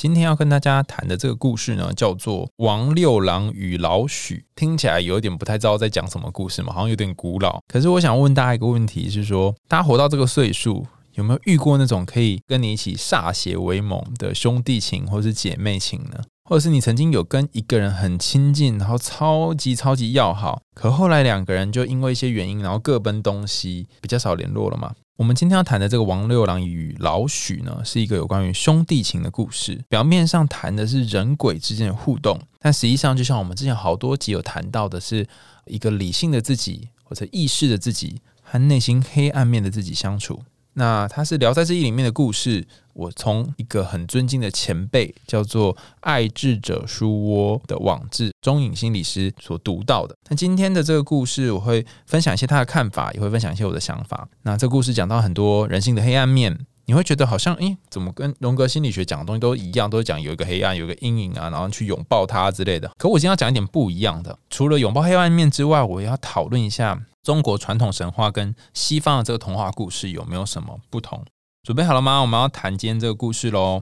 今天要跟大家谈的这个故事呢，叫做《王六郎与老许》。听起来有点不太知道在讲什么故事嘛，好像有点古老。可是我想问大家一个问题，是说大家活到这个岁数，有没有遇过那种可以跟你一起歃血为盟的兄弟情或是姐妹情呢？或者是你曾经有跟一个人很亲近，然后超级超级要好，可后来两个人就因为一些原因，然后各奔东西，比较少联络了嘛？我们今天要谈的这个王六郎与老许呢，是一个有关于兄弟情的故事。表面上谈的是人鬼之间的互动，但实际上就像我们之前好多集有谈到的，是一个理性的自己或者意识的自己和内心黑暗面的自己相处。那它是《聊斋志异》里面的故事，我从一个很尊敬的前辈叫做爱智者书窝的网志中影心理师所读到的。那今天的这个故事，我会分享一些他的看法，也会分享一些我的想法。那这故事讲到很多人性的黑暗面，你会觉得好像，诶，怎么跟荣格心理学讲的东西都一样，都是讲有一个黑暗，有一个阴影啊，然后去拥抱它之类的。可我今天要讲一点不一样的，除了拥抱黑暗面之外，我要讨论一下。中国传统神话跟西方的这个童话故事有没有什么不同？准备好了吗？我们要谈今天这个故事喽。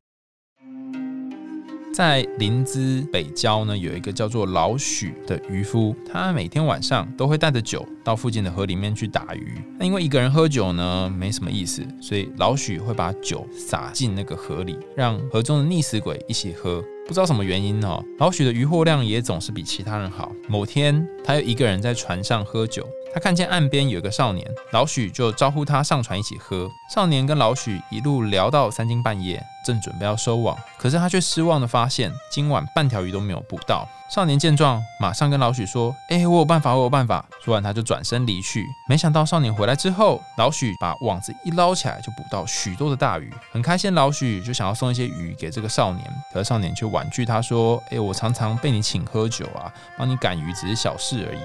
在临淄北郊呢，有一个叫做老许的渔夫，他每天晚上都会带着酒到附近的河里面去打鱼。那因为一个人喝酒呢，没什么意思，所以老许会把酒洒进那个河里，让河中的溺死鬼一起喝。不知道什么原因哦，老许的渔获量也总是比其他人好。某天，他又一个人在船上喝酒。他看见岸边有个少年，老许就招呼他上船一起喝。少年跟老许一路聊到三更半夜，正准备要收网，可是他却失望的发现今晚半条鱼都没有捕到。少年见状，马上跟老许说：“哎，我有办法，我有办法。”说完他就转身离去。没想到少年回来之后，老许把网子一捞起来，就捕到许多的大鱼，很开心。老许就想要送一些鱼给这个少年，可是少年却婉拒他说：“哎，我常常被你请喝酒啊，帮你赶鱼只是小事而已。”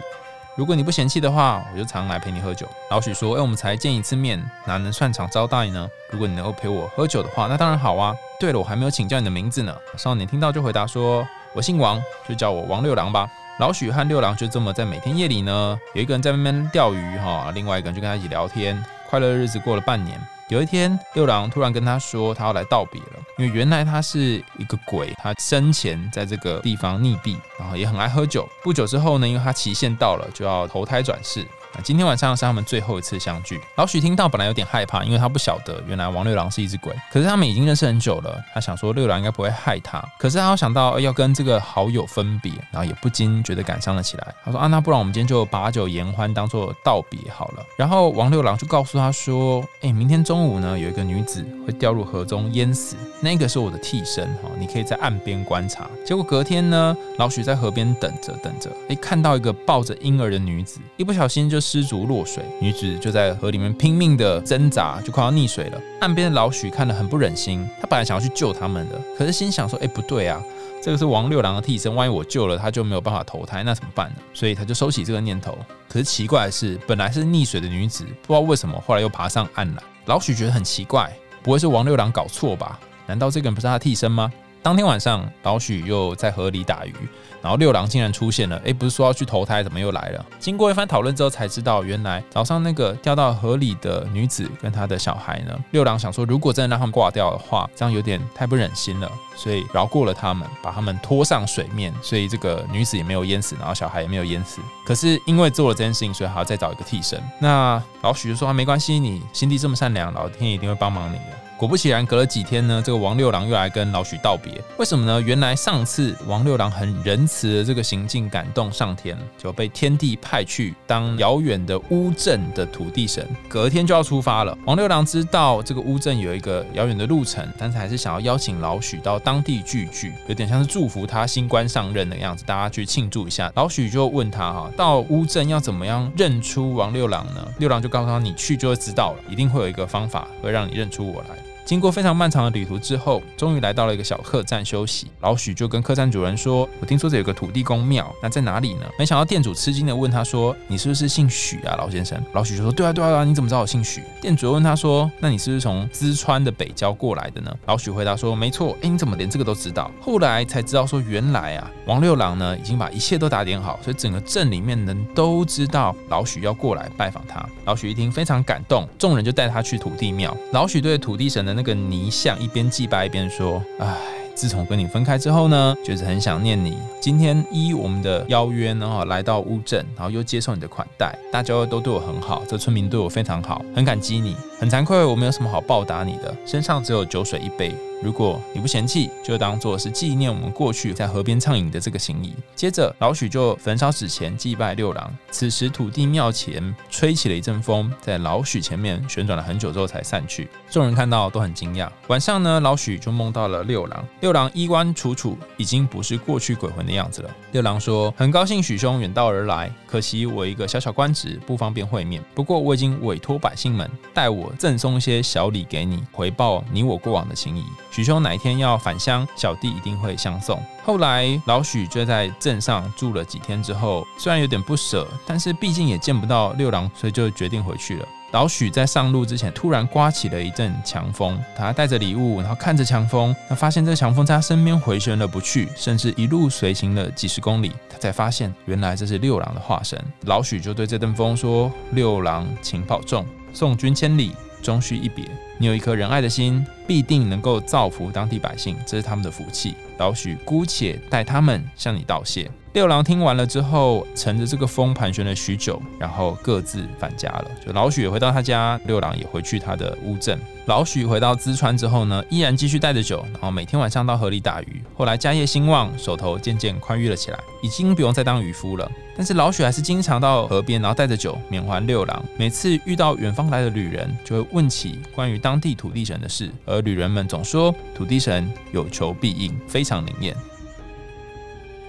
如果你不嫌弃的话，我就常来陪你喝酒。老许说：“哎，我们才见一次面，哪能算场招待呢？如果你能够陪我喝酒的话，那当然好啊。对了，我还没有请教你的名字呢。”少年听到就回答说：“我姓王，就叫我王六郎吧。”老许和六郎就这么在每天夜里呢，有一个人在外面钓鱼哈，另外一个人就跟他一起聊天，快乐日子过了半年。有一天，六郎突然跟他说，他要来道别了，因为原来他是一个鬼，他生前在这个地方溺毙，然后也很爱喝酒。不久之后呢，因为他期限到了，就要投胎转世。那今天晚上是他们最后一次相聚。老许听到本来有点害怕，因为他不晓得原来王六郎是一只鬼。可是他们已经认识很久了，他想说六郎应该不会害他。可是他又想到要跟这个好友分别，然后也不禁觉得感伤了起来。他说啊，那不然我们今天就把酒言欢，当做道别好了。然后王六郎就告诉他说，哎，明天中午呢，有一个女子会掉入河中淹死，那个是我的替身哈，你可以在岸边观察。结果隔天呢，老许在河边等着等着，哎，看到一个抱着婴儿的女子，一不小心就。失足落水，女子就在河里面拼命的挣扎，就快要溺水了。岸边的老许看了很不忍心，他本来想要去救他们的，可是心想说：“哎，不对啊，这个是王六郎的替身，万一我救了他，就没有办法投胎，那怎么办呢？”所以他就收起这个念头。可是奇怪的是，本来是溺水的女子，不知道为什么后来又爬上岸来。老许觉得很奇怪，不会是王六郎搞错吧？难道这个人不是他的替身吗？当天晚上，老许又在河里打鱼。然后六郎竟然出现了，哎，不是说要去投胎，怎么又来了？经过一番讨论之后，才知道原来早上那个掉到河里的女子跟她的小孩呢，六郎想说，如果真的让他们挂掉的话，这样有点太不忍心了，所以饶过了他们，把他们拖上水面，所以这个女子也没有淹死，然后小孩也没有淹死。可是因为做了这件事情，所以还要再找一个替身。那老许就说，没关系，你心地这么善良，老天一定会帮忙你的。果不其然，隔了几天呢，这个王六郎又来跟老许道别。为什么呢？原来上次王六郎很仁慈的这个行径感动上天，就被天帝派去当遥远的乌镇的土地神。隔天就要出发了。王六郎知道这个乌镇有一个遥远的路程，但是还是想要邀请老许到当地聚聚，有点像是祝福他新官上任的样子，大家去庆祝一下。老许就问他哈，到乌镇要怎么样认出王六郎呢？六郎就告诉他，你去就会知道了，一定会有一个方法会让你认出我来。经过非常漫长的旅途之后，终于来到了一个小客栈休息。老许就跟客栈主人说：“我听说这有个土地公庙，那在哪里呢？”没想到店主吃惊的问他说：“你是不是姓许啊，老先生？”老许就说：“对啊，对啊，你怎么知道我姓许？”店主问他说：“那你是不是从淄川的北郊过来的呢？”老许回答说：“没错。”哎，你怎么连这个都知道？后来才知道说，原来啊，王六郎呢已经把一切都打点好，所以整个镇里面人都知道老许要过来拜访他。老许一听非常感动，众人就带他去土地庙。老许对土地神的那个泥像一边祭拜一边说：“唉，自从跟你分开之后呢，就是很想念你。今天依我们的邀约然后，来到乌镇，然后又接受你的款待，大家都对我很好，这村民对我非常好，很感激你。很惭愧，我没有什么好报答你的，身上只有酒水一杯。”如果你不嫌弃，就当做是纪念我们过去在河边畅饮的这个心意。接着，老许就焚烧纸钱祭拜六郎。此时，土地庙前吹起了一阵风，在老许前面旋转了很久之后才散去。众人看到都很惊讶。晚上呢，老许就梦到了六郎。六郎衣冠楚楚，已经不是过去鬼魂的样子了。六郎说：“很高兴许兄远道而来，可惜我一个小小官职，不方便会面。不过我已经委托百姓们代我赠送一些小礼给你，回报你我过往的情谊。”许兄哪一天要返乡，小弟一定会相送。后来老许就在镇上住了几天之后，虽然有点不舍，但是毕竟也见不到六郎，所以就决定回去了。老许在上路之前，突然刮起了一阵强风，他带着礼物，然后看着强风，他发现这强风在他身边回旋了不去，甚至一路随行了几十公里，他才发现原来这是六郎的化身。老许就对这阵风说：“六郎，请保重，送君千里。”终须一别，你有一颗仁爱的心，必定能够造福当地百姓，这是他们的福气。老许姑且代他们向你道谢。六郎听完了之后，乘着这个风盘旋了许久，然后各自返家了。就老许也回到他家，六郎也回去他的乌镇。老许回到淄川之后呢，依然继续带着酒，然后每天晚上到河里打鱼。后来家业兴旺，手头渐渐宽裕了起来，已经不用再当渔夫了。但是老许还是经常到河边，然后带着酒缅怀六郎。每次遇到远方来的旅人，就会问起关于当地土地神的事，而旅人们总说土地神有求必应，非常灵验。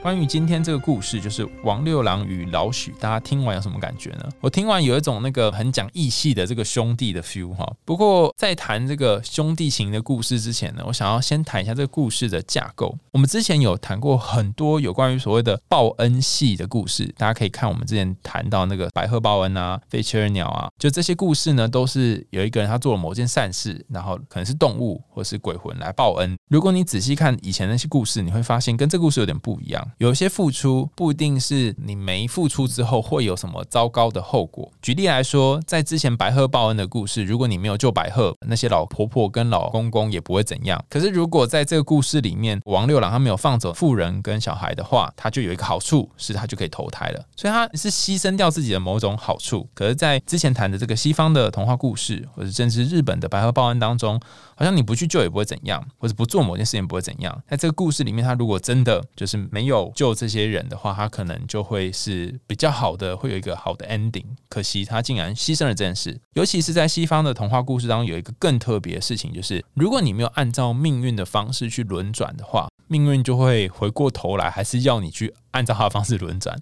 关于今天这个故事，就是王六郎与老许，大家听完有什么感觉呢？我听完有一种那个很讲义气的这个兄弟的 feel 哈。不过在谈这个兄弟情的故事之前呢，我想要先谈一下这个故事的架构。我们之前有谈过很多有关于所谓的报恩系的故事，大家可以看我们之前谈到那个白鹤报恩啊、飞车鸟啊，就这些故事呢，都是有一个人他做了某件善事，然后可能是动物或是鬼魂来报恩。如果你仔细看以前那些故事，你会发现跟这故事有点不一样。有些付出不一定是你没付出之后会有什么糟糕的后果。举例来说，在之前白鹤报恩的故事，如果你没有救白鹤，那些老婆婆跟老公公也不会怎样。可是如果在这个故事里面，王六郎他没有放走妇人跟小孩的话，他就有一个好处，是他就可以投胎了。所以他是牺牲掉自己的某种好处。可是，在之前谈的这个西方的童话故事，或者甚至日本的白鹤报恩当中，好像你不去救也不会怎样，或者不做某件事情不会怎样。在这个故事里面，他如果真的就是没有救。这些人的话，他可能就会是比较好的，会有一个好的 ending。可惜他竟然牺牲了这件事。尤其是在西方的童话故事当中，有一个更特别的事情，就是如果你没有按照命运的方式去轮转的话，命运就会回过头来，还是要你去。按照他的方式轮转，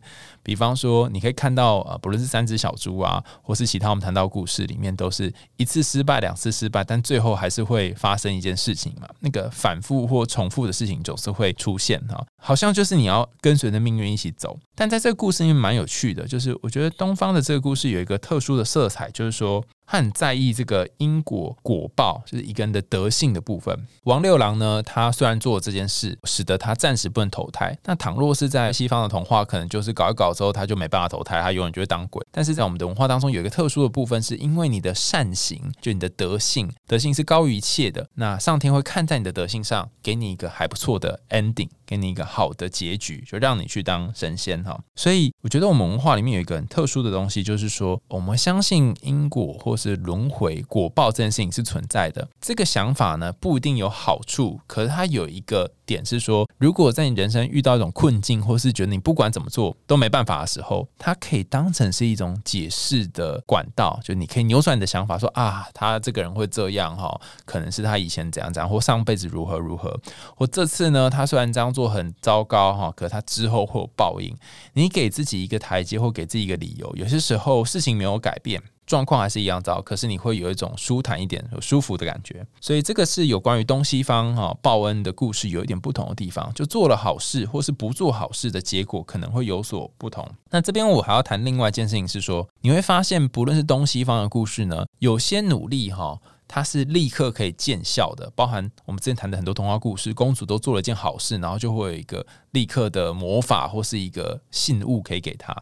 比方说，你可以看到，呃，不论是三只小猪啊，或是其他我们谈到故事里面，都是一次失败，两次失败，但最后还是会发生一件事情嘛。那个反复或重复的事情总是会出现哈，好像就是你要跟随着命运一起走。但在这个故事里面蛮有趣的，就是我觉得东方的这个故事有一个特殊的色彩，就是说。他很在意这个因果果报，就是一个人的德性的部分。王六郎呢，他虽然做了这件事，使得他暂时不能投胎。那倘若是在西方的童话，可能就是搞一搞之后，他就没办法投胎，他永远就会当鬼。但是在我们的文化当中，有一个特殊的部分，是因为你的善行，就你的德性，德性是高于一切的。那上天会看在你的德性上，给你一个还不错的 ending，给你一个好的结局，就让你去当神仙哈。所以我觉得我们文化里面有一个很特殊的东西，就是说我们相信因果或。是轮回果报这件事情是存在的，这个想法呢不一定有好处，可是它有一个点是说，如果在你人生遇到一种困境，或是觉得你不管怎么做都没办法的时候，它可以当成是一种解释的管道，就你可以扭转你的想法，说啊，他这个人会这样哈，可能是他以前怎样怎样，或上辈子如何如何，或这次呢，他虽然这样做很糟糕哈，可他之后会有报应。你给自己一个台阶，或给自己一个理由，有些时候事情没有改变。状况还是一样糟，可是你会有一种舒坦一点、有舒服的感觉。所以这个是有关于东西方哈报恩的故事，有一点不同的地方，就做了好事或是不做好事的结果可能会有所不同。那这边我还要谈另外一件事情是说，你会发现不论是东西方的故事呢，有些努力哈。它是立刻可以见效的，包含我们之前谈的很多童话故事，公主都做了一件好事，然后就会有一个立刻的魔法或是一个信物可以给她。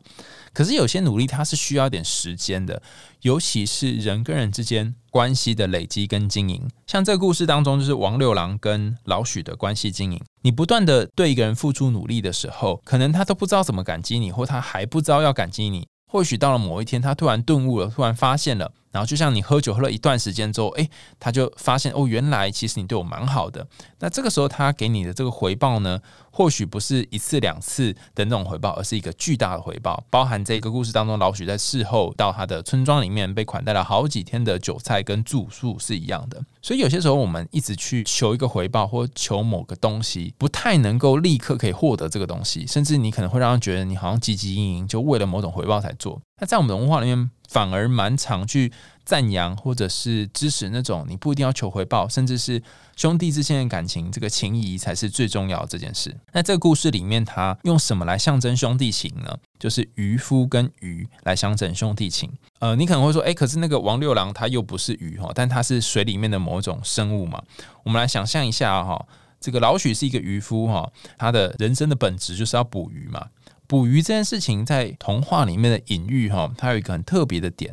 可是有些努力它是需要一点时间的，尤其是人跟人之间关系的累积跟经营。像这个故事当中，就是王六郎跟老许的关系经营。你不断的对一个人付出努力的时候，可能他都不知道怎么感激你，或他还不知道要感激你。或许到了某一天，他突然顿悟了，突然发现了。然后就像你喝酒喝了一段时间之后，诶，他就发现哦，原来其实你对我蛮好的。那这个时候他给你的这个回报呢，或许不是一次两次的那种回报，而是一个巨大的回报。包含这个故事当中，老许在事后到他的村庄里面被款待了好几天的酒菜跟住宿是一样的。所以有些时候我们一直去求一个回报或求某个东西，不太能够立刻可以获得这个东西，甚至你可能会让人觉得你好像汲汲营营，就为了某种回报才做。那在我们的文化里面。反而蛮常去赞扬或者是支持那种你不一定要求回报，甚至是兄弟之间的感情，这个情谊才是最重要的这件事。那这个故事里面，他用什么来象征兄弟情呢？就是渔夫跟鱼来象征兄弟情。呃，你可能会说，哎，可是那个王六郎他又不是鱼哈，但他是水里面的某种生物嘛。我们来想象一下哈，这个老许是一个渔夫哈，他的人生的本质就是要捕鱼嘛。捕鱼这件事情在童话里面的隐喻哈，它有一个很特别的点，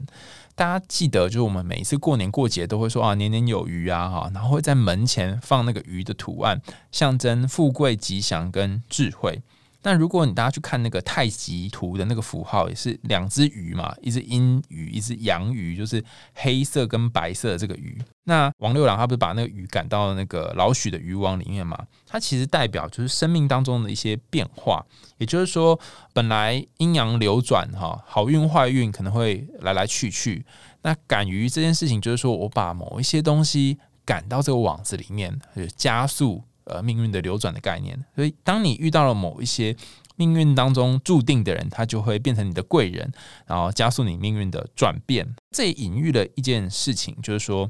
大家记得就是我们每一次过年过节都会说啊年年有余啊哈，然后会在门前放那个鱼的图案，象征富贵吉祥跟智慧。那如果你大家去看那个太极图的那个符号，也是两只鱼嘛，一只阴鱼，一只阳鱼，就是黑色跟白色的这个鱼。那王六郎他不是把那个鱼赶到那个老许的渔网里面嘛？它其实代表就是生命当中的一些变化，也就是说，本来阴阳流转哈，好运坏运可能会来来去去。那赶鱼这件事情，就是说我把某一些东西赶到这个网子里面，就加速。呃，命运的流转的概念，所以当你遇到了某一些命运当中注定的人，他就会变成你的贵人，然后加速你命运的转变。这也隐喻了一件事情，就是说，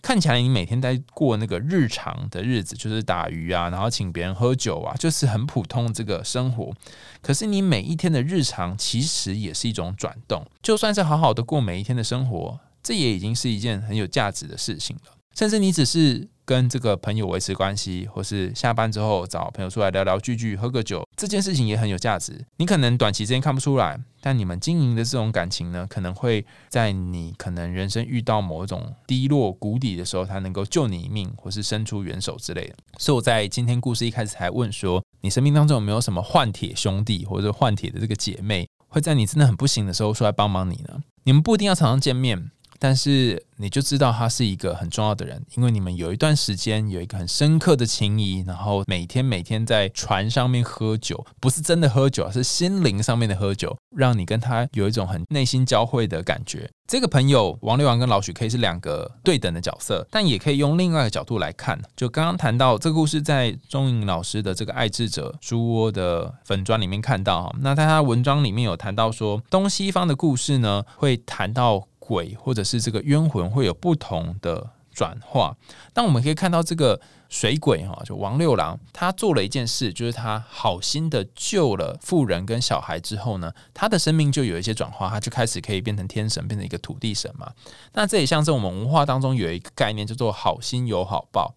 看起来你每天在过那个日常的日子，就是打鱼啊，然后请别人喝酒啊，就是很普通这个生活。可是你每一天的日常，其实也是一种转动。就算是好好的过每一天的生活，这也已经是一件很有价值的事情了。甚至你只是。跟这个朋友维持关系，或是下班之后找朋友出来聊聊聚聚、喝个酒，这件事情也很有价值。你可能短期之间看不出来，但你们经营的这种感情呢，可能会在你可能人生遇到某一种低落谷底的时候，他能够救你一命，或是伸出援手之类的。所以我在今天故事一开始才问说，你生命当中有没有什么换铁兄弟，或者换铁的这个姐妹，会在你真的很不行的时候出来帮忙你呢？你们不一定要常常见面。但是你就知道他是一个很重要的人，因为你们有一段时间有一个很深刻的情谊，然后每天每天在船上面喝酒，不是真的喝酒，是心灵上面的喝酒，让你跟他有一种很内心交汇的感觉。这个朋友王六王跟老许可以是两个对等的角色，但也可以用另外一个角度来看。就刚刚谈到这个故事，在钟颖老师的这个爱智者猪窝的粉砖里面看到哈，那在他文章里面有谈到说，东西方的故事呢，会谈到。鬼或者是这个冤魂会有不同的转化，但我们可以看到这个水鬼哈，就王六郎，他做了一件事，就是他好心的救了妇人跟小孩之后呢，他的生命就有一些转化，他就开始可以变成天神，变成一个土地神嘛。那这也像是我们文化当中有一个概念叫做好心有好报，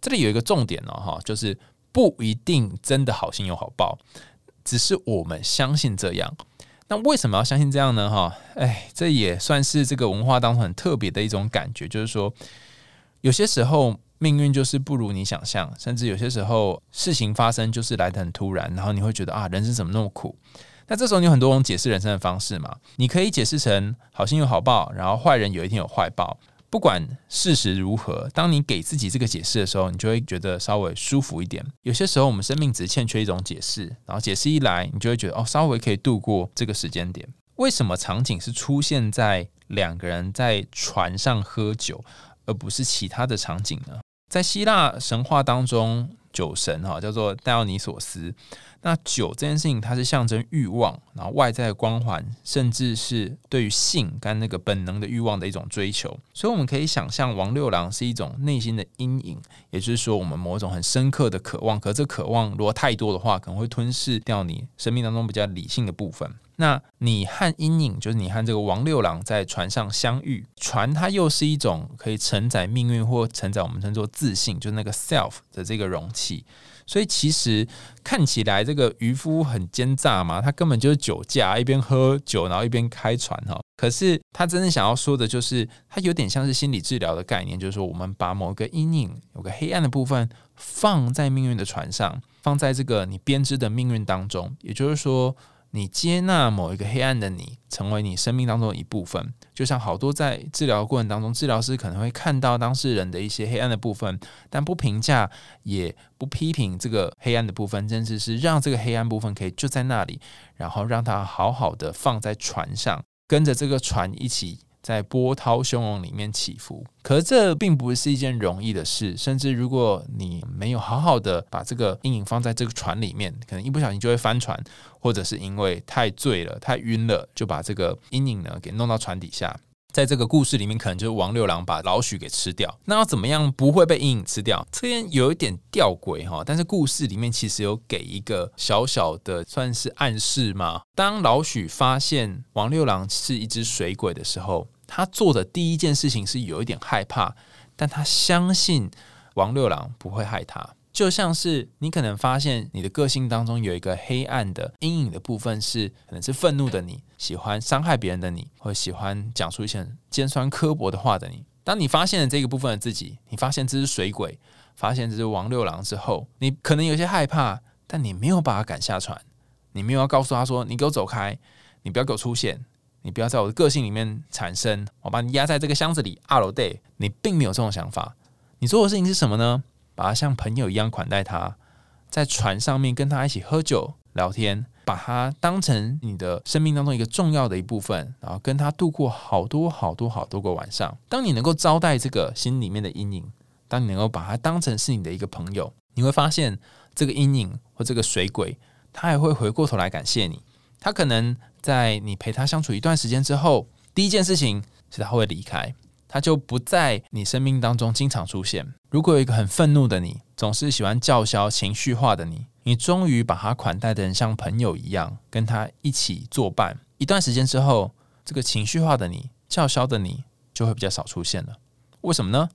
这里有一个重点哦哈，就是不一定真的好心有好报，只是我们相信这样。那为什么要相信这样呢？哈，哎，这也算是这个文化当中很特别的一种感觉，就是说，有些时候命运就是不如你想象，甚至有些时候事情发生就是来的很突然，然后你会觉得啊，人生怎么那么苦？那这时候你有很多种解释人生的方式嘛，你可以解释成好心有好报，然后坏人有一天有坏报。不管事实如何，当你给自己这个解释的时候，你就会觉得稍微舒服一点。有些时候，我们生命只是欠缺一种解释，然后解释一来，你就会觉得哦，稍微可以度过这个时间点。为什么场景是出现在两个人在船上喝酒，而不是其他的场景呢？在希腊神话当中，酒神哈叫做戴奥尼索斯。那酒这件事情，它是象征欲望，然后外在的光环，甚至是对于性跟那个本能的欲望的一种追求。所以我们可以想象，王六郎是一种内心的阴影，也就是说，我们某种很深刻的渴望。可这渴望如果太多的话，可能会吞噬掉你生命当中比较理性的部分。那你和阴影，就是你和这个王六郎在船上相遇，船它又是一种可以承载命运或承载我们称作自信，就是那个 self 的这个容器。所以其实看起来这个渔夫很奸诈嘛，他根本就是酒驾，一边喝酒然后一边开船哈。可是他真正想要说的就是，他有点像是心理治疗的概念，就是说我们把某个阴影、有个黑暗的部分放在命运的船上，放在这个你编织的命运当中，也就是说。你接纳某一个黑暗的你，成为你生命当中的一部分，就像好多在治疗过程当中，治疗师可能会看到当事人的一些黑暗的部分，但不评价也不批评这个黑暗的部分，甚至是让这个黑暗部分可以就在那里，然后让它好好的放在船上，跟着这个船一起。在波涛汹涌里面起伏，可是这并不是一件容易的事。甚至如果你没有好好的把这个阴影放在这个船里面，可能一不小心就会翻船，或者是因为太醉了、太晕了，就把这个阴影呢给弄到船底下。在这个故事里面，可能就是王六郎把老许给吃掉。那要怎么样不会被阴影吃掉？这边有一点吊诡哈，但是故事里面其实有给一个小小的算是暗示嘛。当老许发现王六郎是一只水鬼的时候，他做的第一件事情是有一点害怕，但他相信王六郎不会害他。就像是你可能发现你的个性当中有一个黑暗的阴影的部分，是可能是愤怒的你，喜欢伤害别人的你，或喜欢讲出一些尖酸刻薄的话的你。当你发现了这个部分的自己，你发现这是水鬼，发现这是王六郎之后，你可能有些害怕，但你没有把他赶下船，你没有要告诉他说：“你给我走开，你不要给我出现。”你不要在我的个性里面产生，我把你压在这个箱子里。二楼 day，你并没有这种想法。你做的事情是什么呢？把他像朋友一样款待他，在船上面跟他一起喝酒聊天，把他当成你的生命当中一个重要的一部分，然后跟他度过好多好多好多个晚上。当你能够招待这个心里面的阴影，当你能够把他当成是你的一个朋友，你会发现这个阴影或这个水鬼，他还会回过头来感谢你。他可能。在你陪他相处一段时间之后，第一件事情是他会离开，他就不在你生命当中经常出现。如果有一个很愤怒的你，总是喜欢叫嚣、情绪化的你，你终于把他款待的人像朋友一样，跟他一起作伴。一段时间之后，这个情绪化的你、叫嚣的你就会比较少出现了。为什么呢？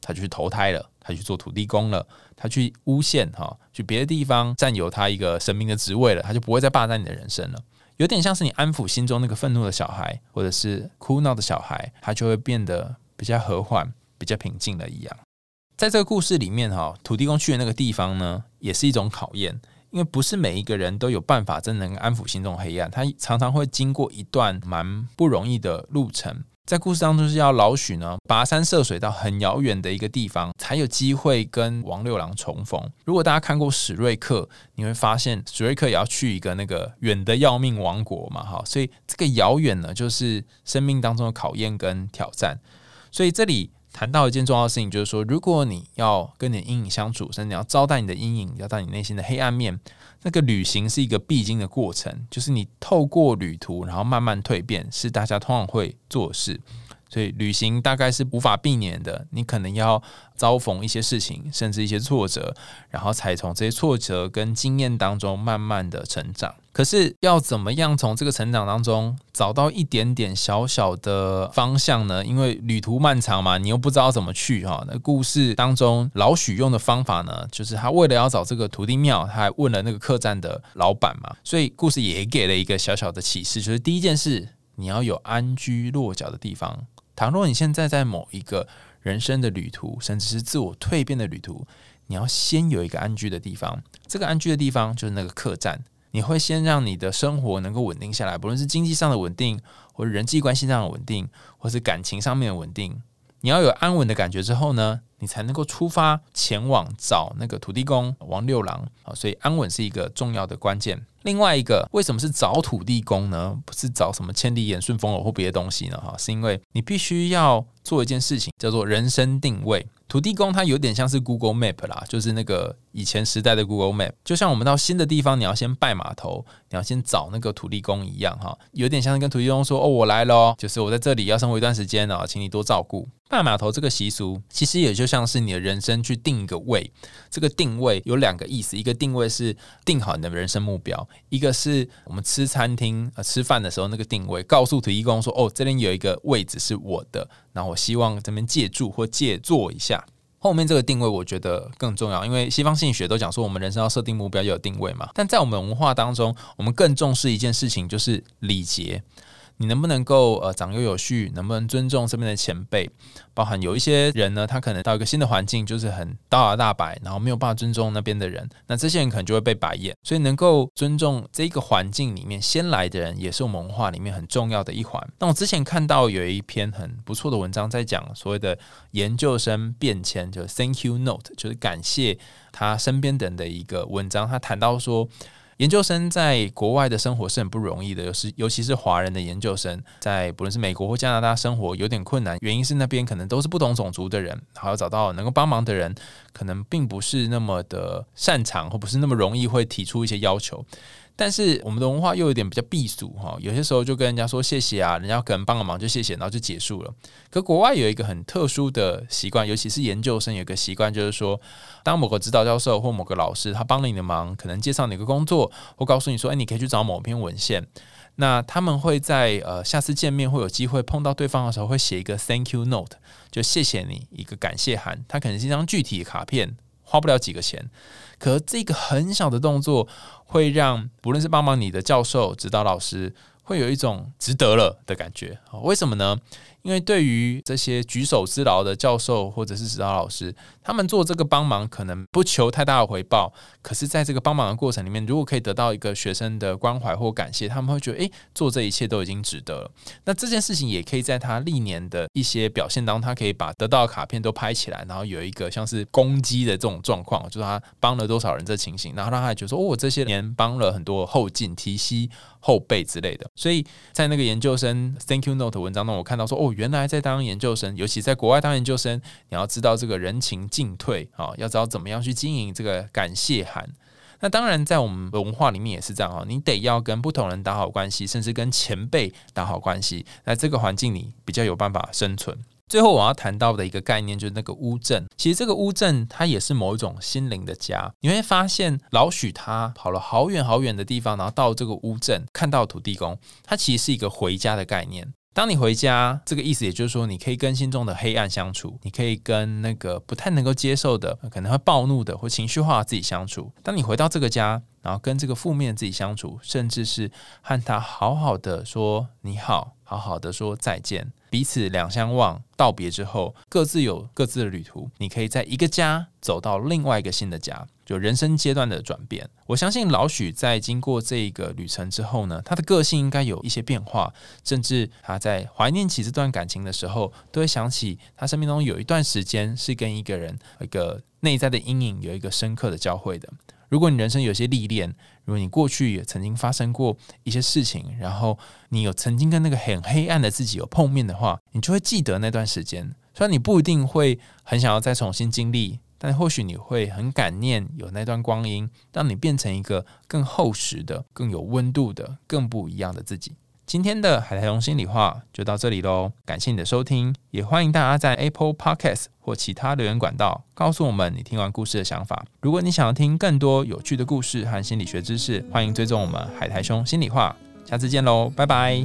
他就去投胎了，他去做土地公了，他去诬陷哈，去别的地方占有他一个神明的职位了，他就不会再霸占你的人生了。有点像是你安抚心中那个愤怒的小孩，或者是哭闹的小孩，他就会变得比较和缓、比较平静了一样。在这个故事里面，哈，土地公去的那个地方呢，也是一种考验，因为不是每一个人都有办法真能安抚心中黑暗，他常常会经过一段蛮不容易的路程。在故事当中是要老许呢跋山涉水到很遥远的一个地方，才有机会跟王六郎重逢。如果大家看过史瑞克，你会发现史瑞克也要去一个那个远的要命王国嘛，哈，所以这个遥远呢，就是生命当中的考验跟挑战。所以这里。谈到一件重要的事情，就是说，如果你要跟你的阴影相处，甚至你要招待你的阴影，要到你内心的黑暗面，那个旅行是一个必经的过程，就是你透过旅途，然后慢慢蜕变，是大家通常会做事。所以旅行大概是无法避免的，你可能要遭逢一些事情，甚至一些挫折，然后才从这些挫折跟经验当中慢慢的成长。可是要怎么样从这个成长当中找到一点点小小的方向呢？因为旅途漫长嘛，你又不知道怎么去哈。那故事当中老许用的方法呢，就是他为了要找这个土地庙，他还问了那个客栈的老板嘛。所以故事也给了一个小小的启示，就是第一件事，你要有安居落脚的地方。倘若你现在在某一个人生的旅途，甚至是自我蜕变的旅途，你要先有一个安居的地方。这个安居的地方就是那个客栈。你会先让你的生活能够稳定下来，不论是经济上的稳定，或者人际关系上的稳定，或是感情上面的稳定。你要有安稳的感觉之后呢，你才能够出发前往找那个土地公王六郎啊。所以安稳是一个重要的关键。另外一个，为什么是找土地公呢？不是找什么千里眼、顺风耳或别的东西呢？哈，是因为你必须要做一件事情，叫做人生定位。土地公它有点像是 Google Map 啦，就是那个以前时代的 Google Map，就像我们到新的地方，你要先拜码头，你要先找那个土地公一样哈，有点像是跟土地公说：“哦，我来了，就是我在这里要生活一段时间啊，请你多照顾。”拜码头这个习俗，其实也就像是你的人生去定一个位。这个定位有两个意思，一个定位是定好你的人生目标，一个是我们吃餐厅呃吃饭的时候那个定位，告诉土地公说：“哦，这边有一个位置是我的，然后希望这边借助或借坐一下。”后面这个定位我觉得更重要，因为西方心理学都讲说我们人生要设定目标要有定位嘛，但在我们文化当中，我们更重视一件事情就是礼节。你能不能够呃长幼有序？能不能尊重身边的前辈？包含有一些人呢，他可能到一个新的环境，就是很大摇大摆，然后没有办法尊重那边的人，那这些人可能就会被白眼。所以能够尊重这一个环境里面先来的人，也是我们文化里面很重要的一环。那我之前看到有一篇很不错的文章，在讲所谓的研究生变迁，就是 Thank you note，就是感谢他身边的人的一个文章。他谈到说。研究生在国外的生活是很不容易的，尤是尤其是华人的研究生，在不论是美国或加拿大生活有点困难，原因是那边可能都是不同种族的人，还要找到能够帮忙的人，可能并不是那么的擅长，或不是那么容易会提出一些要求。但是我们的文化又有点比较避俗哈，有些时候就跟人家说谢谢啊，人家可能帮个忙就谢谢，然后就结束了。可国外有一个很特殊的习惯，尤其是研究生有个习惯，就是说，当某个指导教授或某个老师他帮了你的忙，可能介绍你个工作，或告诉你说，哎，你可以去找某篇文献，那他们会在呃下次见面或有机会碰到对方的时候，会写一个 thank you note，就谢谢你一个感谢函，它可能是一张具体的卡片，花不了几个钱。可这个很小的动作，会让不论是帮忙你的教授、指导老师，会有一种值得了的感觉。为什么呢？因为对于这些举手之劳的教授或者是指导老师，他们做这个帮忙可能不求太大的回报，可是在这个帮忙的过程里面，如果可以得到一个学生的关怀或感谢，他们会觉得，诶，做这一切都已经值得了。那这件事情也可以在他历年的一些表现当中，他可以把得到的卡片都拍起来，然后有一个像是攻击的这种状况，就是他帮了多少人这情形，然后让他觉得说，哦，我这些年帮了很多后进、提膝后辈之类的。所以在那个研究生 Thank you note 文章中，我看到说，哦。原来在当研究生，尤其在国外当研究生，你要知道这个人情进退啊，要知道怎么样去经营这个感谢函。那当然，在我们文化里面也是这样啊，你得要跟不同人打好关系，甚至跟前辈打好关系，在这个环境里比较有办法生存。最后我要谈到的一个概念就是那个乌镇，其实这个乌镇它也是某一种心灵的家。你会发现老许他跑了好远好远的地方，然后到这个乌镇看到土地公，它其实是一个回家的概念。当你回家，这个意思也就是说，你可以跟心中的黑暗相处，你可以跟那个不太能够接受的、可能会暴怒的或情绪化的自己相处。当你回到这个家，然后跟这个负面自己相处，甚至是和他好好的说你好，好好的说再见。彼此两相望，道别之后，各自有各自的旅途。你可以在一个家走到另外一个新的家，就人生阶段的转变。我相信老许在经过这个旅程之后呢，他的个性应该有一些变化，甚至他在怀念起这段感情的时候，都会想起他生命中有一段时间是跟一个人一个内在的阴影有一个深刻的交汇的。如果你人生有些历练，如果你过去也曾经发生过一些事情，然后你有曾经跟那个很黑暗的自己有碰面的话，你就会记得那段时间。虽然你不一定会很想要再重新经历，但或许你会很感念有那段光阴，让你变成一个更厚实的、更有温度的、更不一样的自己。今天的海苔熊心里话就到这里喽，感谢你的收听，也欢迎大家在 Apple Podcast 或其他留言管道告诉我们你听完故事的想法。如果你想要听更多有趣的故事和心理学知识，欢迎追踪我们海苔兄心里话。下次见喽，拜拜。